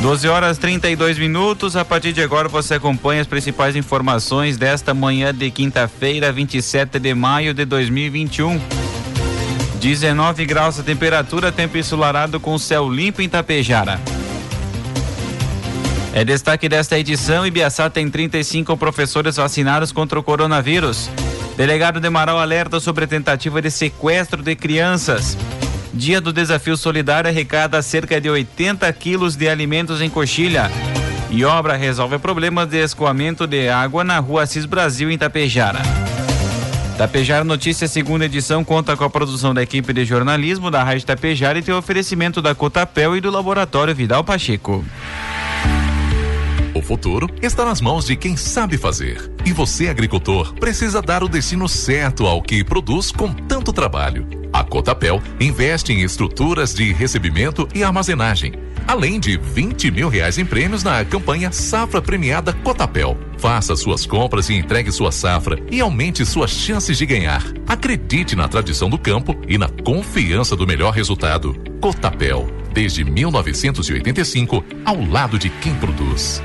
12 horas 32 minutos. A partir de agora você acompanha as principais informações desta manhã de quinta-feira, 27 de maio de 2021. 19 graus a temperatura, tempo ensolarado com céu limpo em Tapejara. É destaque desta edição: Ibiaçá tem 35 professores vacinados contra o coronavírus. Delegado Demaral alerta sobre tentativa de sequestro de crianças. Dia do Desafio Solidário arrecada cerca de 80 quilos de alimentos em coxilha. E obra resolve problemas de escoamento de água na rua Assis Brasil, em Tapejara. Tapejara Notícias, segunda edição, conta com a produção da equipe de jornalismo da Rádio Tapejara e tem oferecimento da Cotapel e do Laboratório Vidal Pacheco. O futuro está nas mãos de quem sabe fazer. E você, agricultor, precisa dar o destino certo ao que produz com tanto trabalho. A Cotapel investe em estruturas de recebimento e armazenagem, além de 20 mil reais em prêmios na campanha Safra Premiada Cotapel. Faça suas compras e entregue sua safra e aumente suas chances de ganhar. Acredite na tradição do campo e na confiança do melhor resultado. Cotapel, desde 1985, ao lado de quem produz.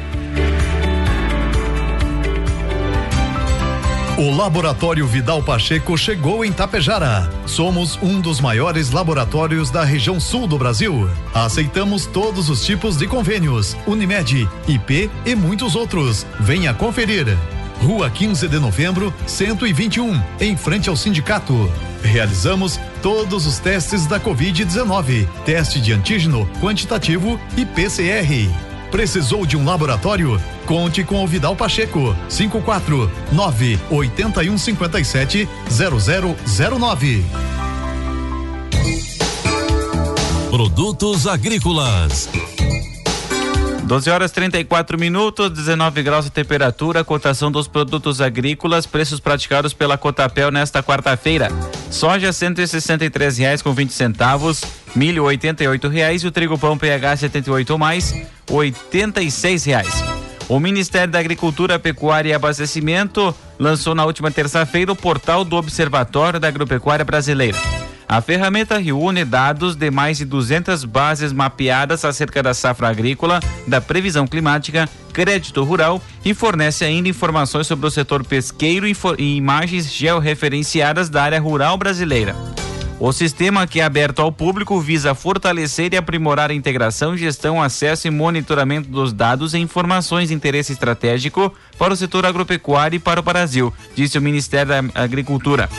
O Laboratório Vidal Pacheco chegou em Tapejara. Somos um dos maiores laboratórios da região sul do Brasil. Aceitamos todos os tipos de convênios, Unimed, IP e muitos outros. Venha conferir. Rua 15 de Novembro, 121, em frente ao sindicato. Realizamos todos os testes da Covid-19, teste de antígeno quantitativo e PCR. Precisou de um laboratório? Conte com o Vidal Pacheco. 549 8157 0009. Produtos agrícolas 12 horas 34 minutos, 19 graus de temperatura, cotação dos produtos agrícolas, preços praticados pela Cotapel nesta quarta-feira. Soja R$ reais com 20 centavos, milho R$ reais e o trigo pão PH 78 mais R$ reais. O Ministério da Agricultura, Pecuária e Abastecimento lançou na última terça-feira o portal do Observatório da Agropecuária Brasileira. A ferramenta reúne dados de mais de 200 bases mapeadas acerca da safra agrícola, da previsão climática, crédito rural e fornece ainda informações sobre o setor pesqueiro e imagens georreferenciadas da área rural brasileira. O sistema, que é aberto ao público, visa fortalecer e aprimorar a integração, gestão, acesso e monitoramento dos dados e informações de interesse estratégico para o setor agropecuário e para o Brasil, disse o Ministério da Agricultura.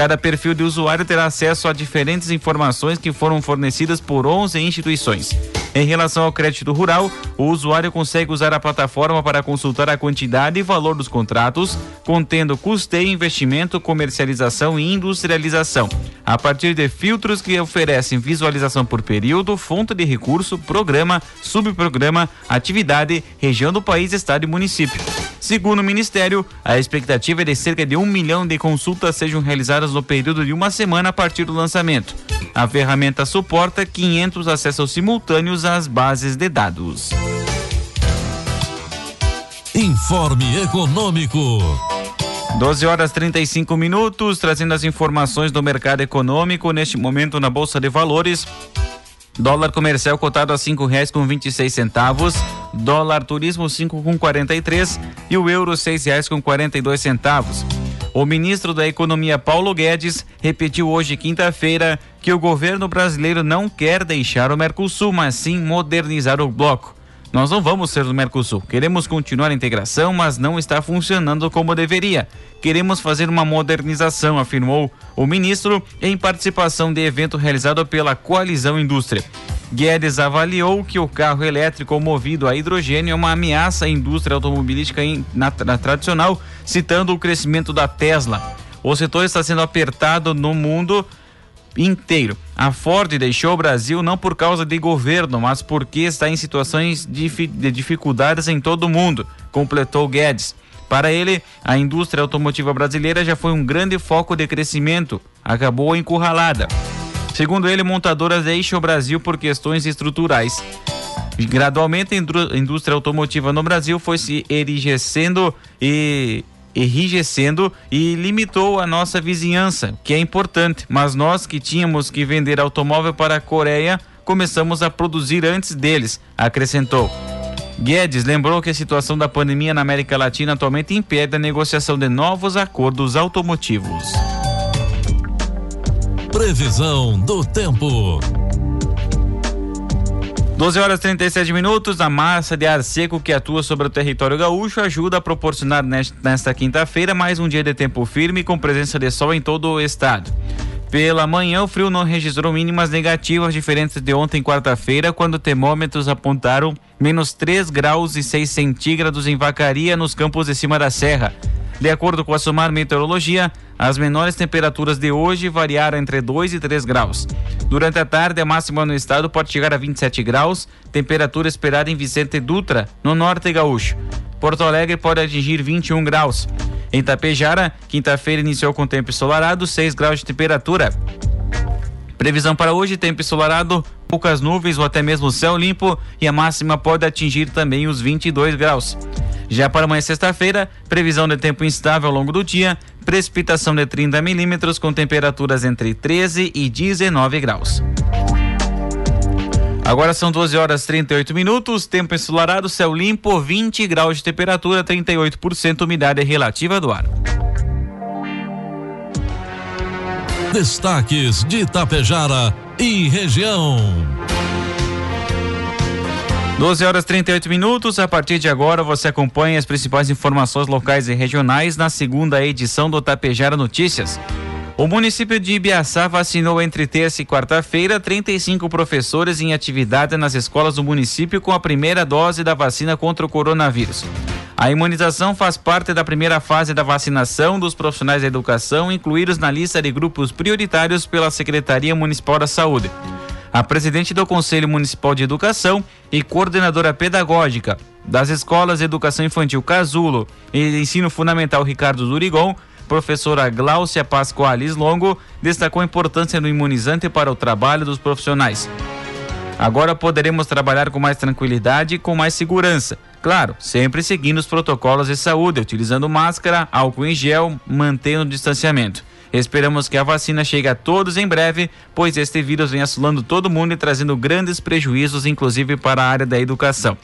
Cada perfil de usuário terá acesso a diferentes informações que foram fornecidas por 11 instituições. Em relação ao crédito rural, o usuário consegue usar a plataforma para consultar a quantidade e valor dos contratos, contendo custeio, investimento, comercialização e industrialização, a partir de filtros que oferecem visualização por período, fonte de recurso, programa, subprograma, atividade, região do país, estado e município. Segundo o Ministério, a expectativa é de cerca de um milhão de consultas sejam realizadas no período de uma semana a partir do lançamento. A ferramenta suporta 500 acessos simultâneos às bases de dados. Informe Econômico. 12 horas 35 minutos, trazendo as informações do mercado econômico neste momento na Bolsa de Valores. Dólar comercial cotado a cinco reais com vinte e seis centavos, dólar turismo cinco com quarenta e três e o euro seis reais com quarenta e dois centavos. O ministro da Economia Paulo Guedes repetiu hoje quinta-feira que o governo brasileiro não quer deixar o Mercosul, mas sim modernizar o bloco. Nós não vamos ser do Mercosul. Queremos continuar a integração, mas não está funcionando como deveria. Queremos fazer uma modernização, afirmou o ministro em participação de evento realizado pela Coalizão Indústria. Guedes avaliou que o carro elétrico movido a hidrogênio é uma ameaça à indústria automobilística na, na tradicional, citando o crescimento da Tesla. O setor está sendo apertado no mundo inteiro. a Ford deixou o Brasil não por causa de governo, mas porque está em situações de dificuldades em todo o mundo, completou Guedes. Para ele, a indústria automotiva brasileira já foi um grande foco de crescimento, acabou encurralada. Segundo ele, montadoras deixam o Brasil por questões estruturais. Gradualmente, a indústria automotiva no Brasil foi se erigecendo e enrijecendo e limitou a nossa vizinhança, que é importante, mas nós que tínhamos que vender automóvel para a Coreia, começamos a produzir antes deles, acrescentou. Guedes lembrou que a situação da pandemia na América Latina atualmente impede a negociação de novos acordos automotivos. Previsão do tempo. 12 horas e 37 minutos. A massa de ar seco que atua sobre o território gaúcho ajuda a proporcionar nesta quinta-feira mais um dia de tempo firme com presença de sol em todo o estado. Pela manhã, o frio não registrou mínimas negativas diferentes de ontem, quarta-feira, quando termômetros apontaram menos 3 graus e 6 centígrados em Vacaria, nos campos de cima da serra. De acordo com a Sumar Meteorologia, as menores temperaturas de hoje variaram entre 2 e 3 graus. Durante a tarde, a máxima no estado pode chegar a 27 graus, temperatura esperada em Vicente Dutra, no norte gaúcho. Porto Alegre pode atingir 21 graus. Em Tapejara, quinta-feira iniciou com tempo ensolarado, 6 graus de temperatura. Previsão para hoje: tempo ensolarado, poucas nuvens ou até mesmo céu limpo e a máxima pode atingir também os 22 graus. Já para amanhã, sexta-feira, previsão de tempo instável ao longo do dia, precipitação de 30 milímetros com temperaturas entre 13 e 19 graus. Agora são 12 horas 38 minutos, tempo ensolarado, céu limpo, 20 graus de temperatura, 38% umidade relativa do ar. Destaques de Itapejara e região. 12 horas 38 minutos. A partir de agora, você acompanha as principais informações locais e regionais na segunda edição do Tapejara Notícias. O município de Ibiaçá vacinou entre terça e quarta-feira 35 professores em atividade nas escolas do município com a primeira dose da vacina contra o coronavírus. A imunização faz parte da primeira fase da vacinação dos profissionais da educação, incluídos na lista de grupos prioritários pela Secretaria Municipal da Saúde. A presidente do Conselho Municipal de Educação e coordenadora pedagógica das escolas de Educação Infantil Casulo e Ensino Fundamental Ricardo Durigon professora Gláucia Pascoalis Longo destacou a importância do imunizante para o trabalho dos profissionais. Agora poderemos trabalhar com mais tranquilidade e com mais segurança. Claro, sempre seguindo os protocolos de saúde, utilizando máscara, álcool em gel, mantendo o distanciamento. Esperamos que a vacina chegue a todos em breve, pois este vírus vem assolando todo mundo e trazendo grandes prejuízos, inclusive para a área da educação.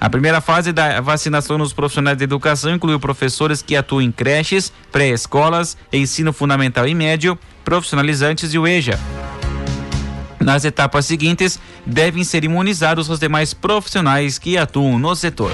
A primeira fase da vacinação nos profissionais de educação incluiu professores que atuam em creches, pré-escolas, ensino fundamental e médio, profissionalizantes e o EJA. Nas etapas seguintes, devem ser imunizados os demais profissionais que atuam no setor.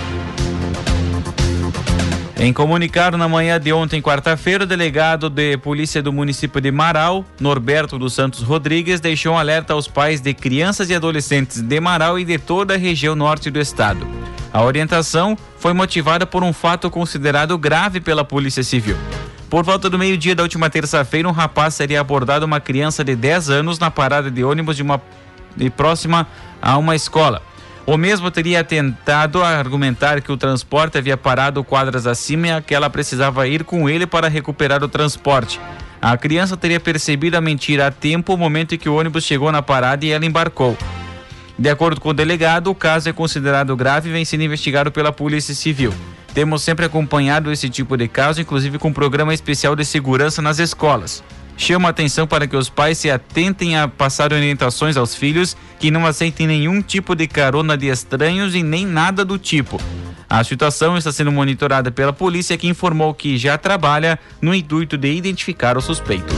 Em comunicado na manhã de ontem, quarta-feira, o delegado de polícia do município de Marau, Norberto dos Santos Rodrigues, deixou um alerta aos pais de crianças e adolescentes de Marau e de toda a região norte do estado. A orientação foi motivada por um fato considerado grave pela Polícia Civil. Por volta do meio-dia da última terça-feira, um rapaz seria abordado uma criança de 10 anos na parada de ônibus de uma de próxima a uma escola. O mesmo teria tentado argumentar que o transporte havia parado quadras acima e que ela precisava ir com ele para recuperar o transporte. A criança teria percebido a mentira a tempo o momento em que o ônibus chegou na parada e ela embarcou. De acordo com o delegado, o caso é considerado grave e vem sendo investigado pela Polícia Civil. Temos sempre acompanhado esse tipo de caso, inclusive com um programa especial de segurança nas escolas. Chama a atenção para que os pais se atentem a passar orientações aos filhos que não aceitem nenhum tipo de carona de estranhos e nem nada do tipo. A situação está sendo monitorada pela polícia que informou que já trabalha no intuito de identificar o suspeito.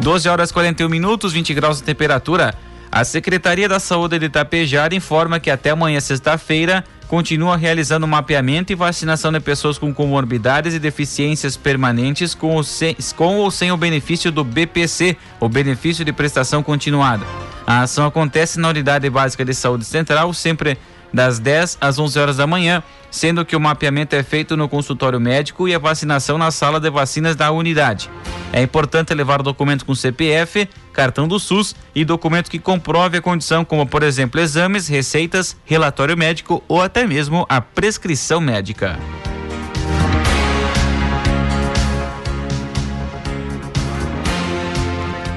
12 horas 41 minutos, 20 graus de temperatura. A Secretaria da Saúde de Itapejara informa que até amanhã, sexta-feira, continua realizando mapeamento e vacinação de pessoas com comorbidades e deficiências permanentes com, ou sem, com ou sem o benefício do BPC, o benefício de prestação continuada. A ação acontece na Unidade Básica de Saúde Central, sempre das 10 às 11 horas da manhã, sendo que o mapeamento é feito no consultório médico e a vacinação na sala de vacinas da unidade. É importante levar documento com CPF, cartão do SUS e documento que comprove a condição, como por exemplo exames, receitas, relatório médico ou até mesmo a prescrição médica.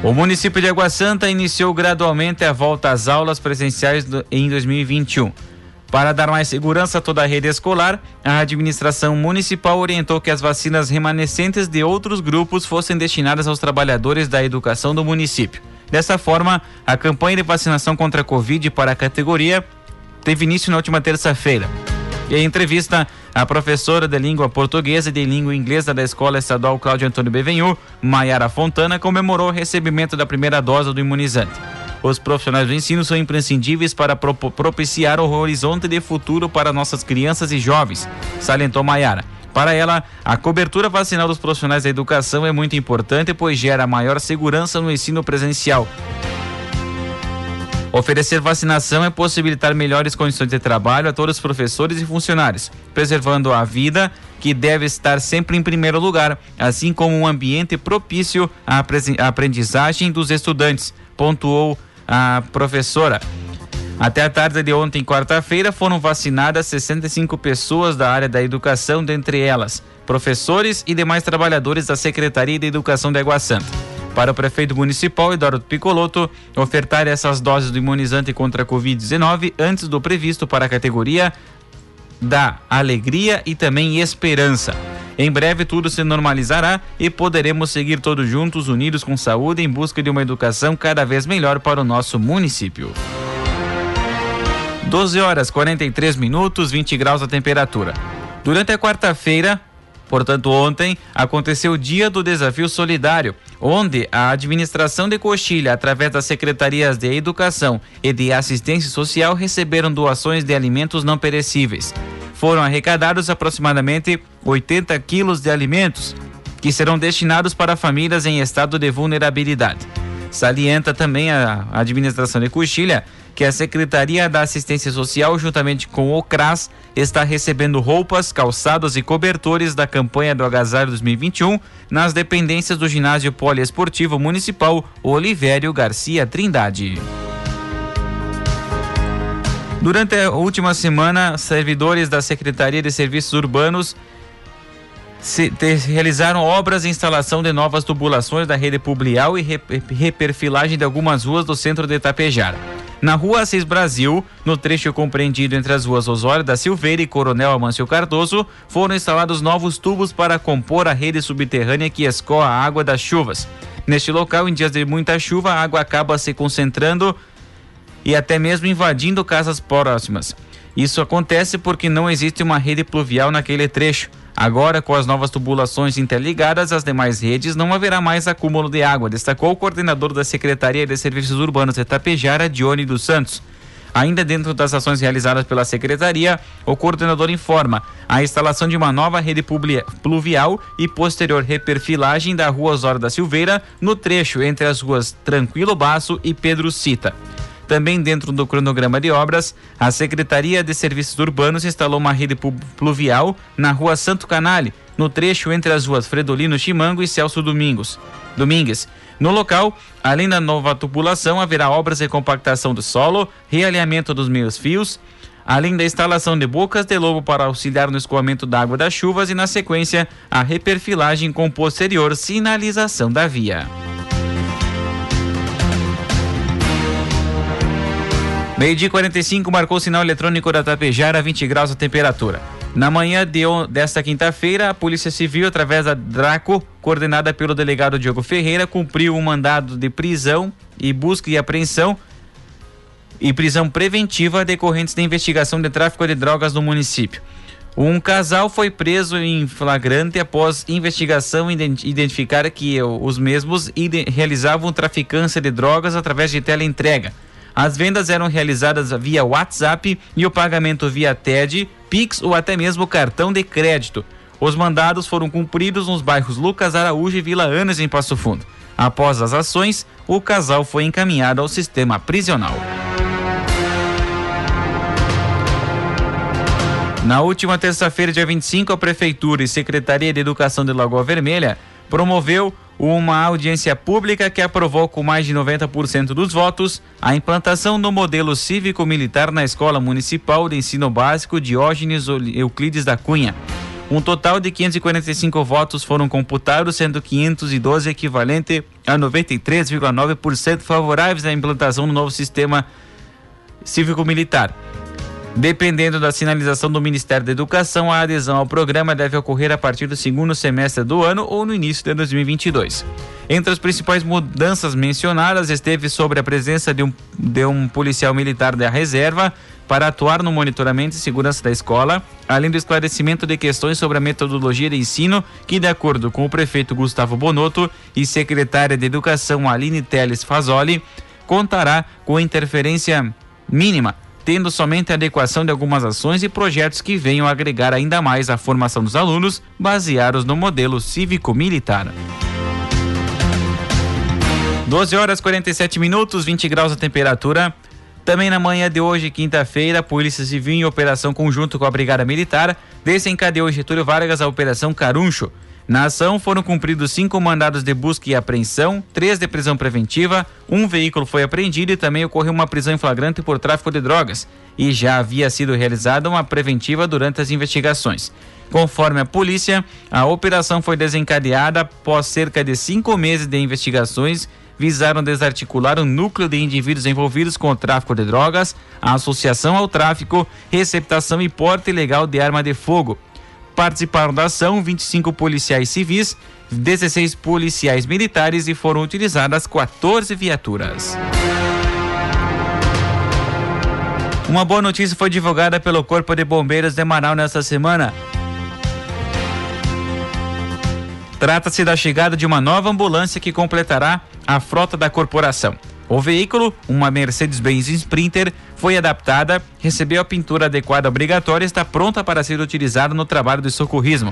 O município de Água Santa iniciou gradualmente a volta às aulas presenciais em 2021. Para dar mais segurança a toda a rede escolar, a administração municipal orientou que as vacinas remanescentes de outros grupos fossem destinadas aos trabalhadores da educação do município. Dessa forma, a campanha de vacinação contra a Covid para a categoria teve início na última terça-feira. Em entrevista, a professora de língua portuguesa e de língua inglesa da Escola Estadual Cláudio Antônio Bevenhu, Maiara Fontana, comemorou o recebimento da primeira dose do imunizante. Os profissionais do ensino são imprescindíveis para propiciar o horizonte de futuro para nossas crianças e jovens, salientou Maiara. Para ela, a cobertura vacinal dos profissionais da educação é muito importante, pois gera maior segurança no ensino presencial. Oferecer vacinação é possibilitar melhores condições de trabalho a todos os professores e funcionários, preservando a vida, que deve estar sempre em primeiro lugar, assim como um ambiente propício à aprendizagem dos estudantes, pontuou a professora. Até a tarde de ontem, quarta-feira, foram vacinadas 65 pessoas da área da educação, dentre elas professores e demais trabalhadores da Secretaria de Educação de Água Santa para o prefeito municipal Eduardo Picoloto ofertar essas doses do imunizante contra a Covid-19 antes do previsto para a categoria da alegria e também esperança. Em breve tudo se normalizará e poderemos seguir todos juntos, unidos com saúde, em busca de uma educação cada vez melhor para o nosso município. 12 horas 43 minutos, 20 graus a temperatura. Durante a quarta-feira, Portanto, ontem aconteceu o Dia do Desafio Solidário, onde a administração de Coxilha, através das secretarias de Educação e de Assistência Social, receberam doações de alimentos não perecíveis. Foram arrecadados aproximadamente 80 quilos de alimentos, que serão destinados para famílias em estado de vulnerabilidade. Salienta também a administração de Coxilha que a Secretaria da Assistência Social, juntamente com o CRAS, está recebendo roupas, calçados e cobertores da campanha do Agasalho 2021 nas dependências do Ginásio Poliesportivo Municipal Olivério Garcia Trindade. Durante a última semana, servidores da Secretaria de Serviços Urbanos se, realizaram obras e instalação de novas tubulações da rede publial e re, reperfilagem de algumas ruas do centro de Itapejara. Na rua Assis Brasil, no trecho compreendido entre as ruas Osório da Silveira e Coronel Amâncio Cardoso, foram instalados novos tubos para compor a rede subterrânea que escoa a água das chuvas. Neste local, em dias de muita chuva, a água acaba se concentrando e até mesmo invadindo casas próximas. Isso acontece porque não existe uma rede pluvial naquele trecho. Agora, com as novas tubulações interligadas às demais redes, não haverá mais acúmulo de água, destacou o coordenador da Secretaria de Serviços Urbanos de Tapejara, Dione dos Santos. Ainda dentro das ações realizadas pela Secretaria, o coordenador informa a instalação de uma nova rede pluvial e posterior reperfilagem da Rua Osório da Silveira no trecho entre as ruas Tranquilo Baço e Pedro Cita. Também dentro do cronograma de obras, a Secretaria de Serviços Urbanos instalou uma rede pluvial na rua Santo Canale, no trecho entre as ruas Fredolino Chimango e Celso Domingos. Domingues. No local, além da nova tubulação, haverá obras de compactação do solo, realinhamento dos meios fios, além da instalação de bocas de lobo para auxiliar no escoamento da água das chuvas e, na sequência, a reperfilagem com posterior sinalização da via. Meio-dia 45 marcou o sinal eletrônico da Tapejara, 20 graus a temperatura. Na manhã de, desta quinta-feira, a Polícia Civil, através da Draco, coordenada pelo delegado Diogo Ferreira, cumpriu um mandado de prisão e busca e apreensão e prisão preventiva decorrentes da investigação de tráfico de drogas no município. Um casal foi preso em flagrante após investigação identificar que os mesmos realizavam traficância de drogas através de teleentrega. As vendas eram realizadas via WhatsApp e o pagamento via TED, Pix ou até mesmo cartão de crédito. Os mandados foram cumpridos nos bairros Lucas Araújo e Vila Anas, em Passo Fundo. Após as ações, o casal foi encaminhado ao sistema prisional. Na última terça-feira, dia 25, a Prefeitura e Secretaria de Educação de Lagoa Vermelha promoveu uma audiência pública que aprovou com mais de 90% dos votos a implantação do modelo cívico-militar na Escola Municipal de Ensino Básico Diógenes Euclides da Cunha. Um total de 545 votos foram computados, sendo 512 equivalente a 93,9% favoráveis à implantação do novo sistema cívico-militar. Dependendo da sinalização do Ministério da Educação, a adesão ao programa deve ocorrer a partir do segundo semestre do ano ou no início de 2022. Entre as principais mudanças mencionadas esteve sobre a presença de um, de um policial militar da reserva para atuar no monitoramento e segurança da escola, além do esclarecimento de questões sobre a metodologia de ensino, que, de acordo com o prefeito Gustavo Bonotto e secretária de Educação Aline Teles Fazoli, contará com interferência mínima tendo somente a adequação de algumas ações e projetos que venham agregar ainda mais a formação dos alunos, baseados no modelo cívico-militar. 12 horas 47 minutos, 20 graus a temperatura. Também na manhã de hoje, quinta-feira, a Polícia Civil, em operação conjunto com a Brigada Militar, desencadeou em Getúlio Vargas a Operação Caruncho na ação foram cumpridos cinco mandados de busca e apreensão, três de prisão preventiva, um veículo foi apreendido e também ocorreu uma prisão em flagrante por tráfico de drogas. E já havia sido realizada uma preventiva durante as investigações. Conforme a polícia, a operação foi desencadeada após cerca de cinco meses de investigações visaram desarticular um núcleo de indivíduos envolvidos com o tráfico de drogas, a associação ao tráfico, receptação e porte ilegal de arma de fogo, Participaram da ação 25 policiais civis, 16 policiais militares e foram utilizadas 14 viaturas. Uma boa notícia foi divulgada pelo Corpo de Bombeiros de Manaus nesta semana. Trata-se da chegada de uma nova ambulância que completará a frota da corporação. O veículo, uma Mercedes-Benz Sprinter, foi adaptada, recebeu a pintura adequada obrigatória e está pronta para ser utilizada no trabalho de socorrismo.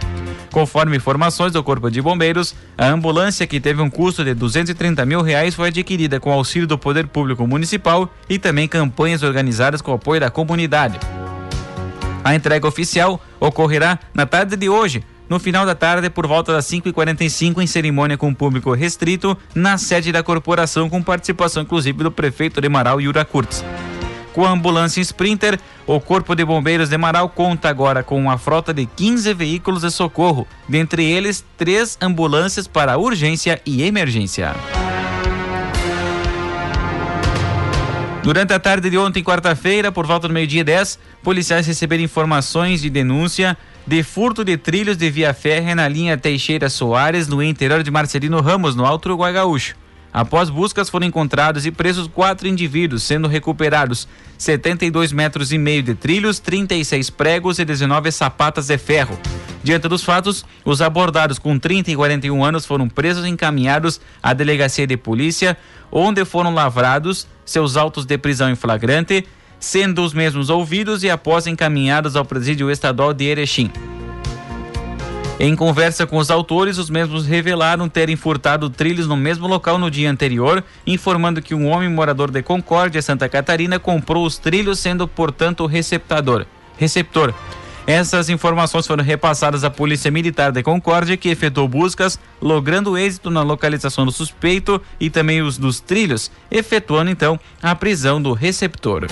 Conforme informações do Corpo de Bombeiros, a ambulância, que teve um custo de 230 mil reais, foi adquirida com auxílio do Poder Público Municipal e também campanhas organizadas com apoio da comunidade. A entrega oficial ocorrerá na tarde de hoje, no final da tarde, por volta das 5h45, em cerimônia com público restrito, na sede da corporação, com participação inclusive do prefeito de Marau, Yura Kurtz. Com a ambulância Sprinter, o Corpo de Bombeiros de Marau conta agora com uma frota de 15 veículos de socorro, dentre eles três ambulâncias para urgência e emergência. Durante a tarde de ontem, quarta-feira, por volta do meio-dia 10, policiais receberam informações de denúncia de furto de trilhos de via férrea na linha Teixeira Soares, no interior de Marcelino Ramos, no Alto Uruguai Gaúcho. Após buscas, foram encontrados e presos quatro indivíduos, sendo recuperados 72 metros e meio de trilhos, 36 pregos e 19 sapatas de ferro. Diante dos fatos, os abordados com 30 e 41 anos foram presos e encaminhados à delegacia de polícia, onde foram lavrados seus autos de prisão em flagrante sendo os mesmos ouvidos e após encaminhados ao presídio estadual de Erechim. Em conversa com os autores, os mesmos revelaram terem furtado trilhos no mesmo local no dia anterior, informando que um homem morador de Concórdia, Santa Catarina, comprou os trilhos, sendo, portanto, receptador. Receptor. Essas informações foram repassadas à Polícia Militar de Concórdia, que efetuou buscas, logrando êxito na localização do suspeito e também os dos trilhos, efetuando então a prisão do receptor.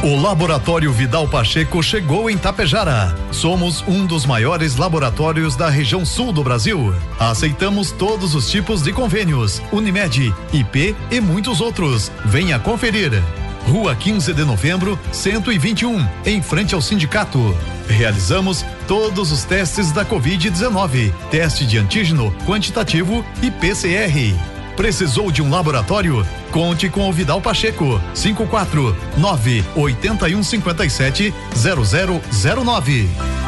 O Laboratório Vidal Pacheco chegou em Tapejara. Somos um dos maiores laboratórios da região sul do Brasil. Aceitamos todos os tipos de convênios, Unimed, IP e muitos outros. Venha conferir. Rua 15 de Novembro, 121, em frente ao sindicato. Realizamos todos os testes da Covid-19, teste de antígeno quantitativo e PCR. Precisou de um laboratório? Conte com o Vidal Pacheco. 549 8157 0009.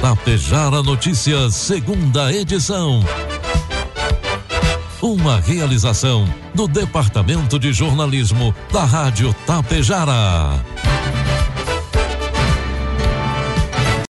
Tapejara Notícias, segunda edição. Uma realização do Departamento de Jornalismo da Rádio Tapejara.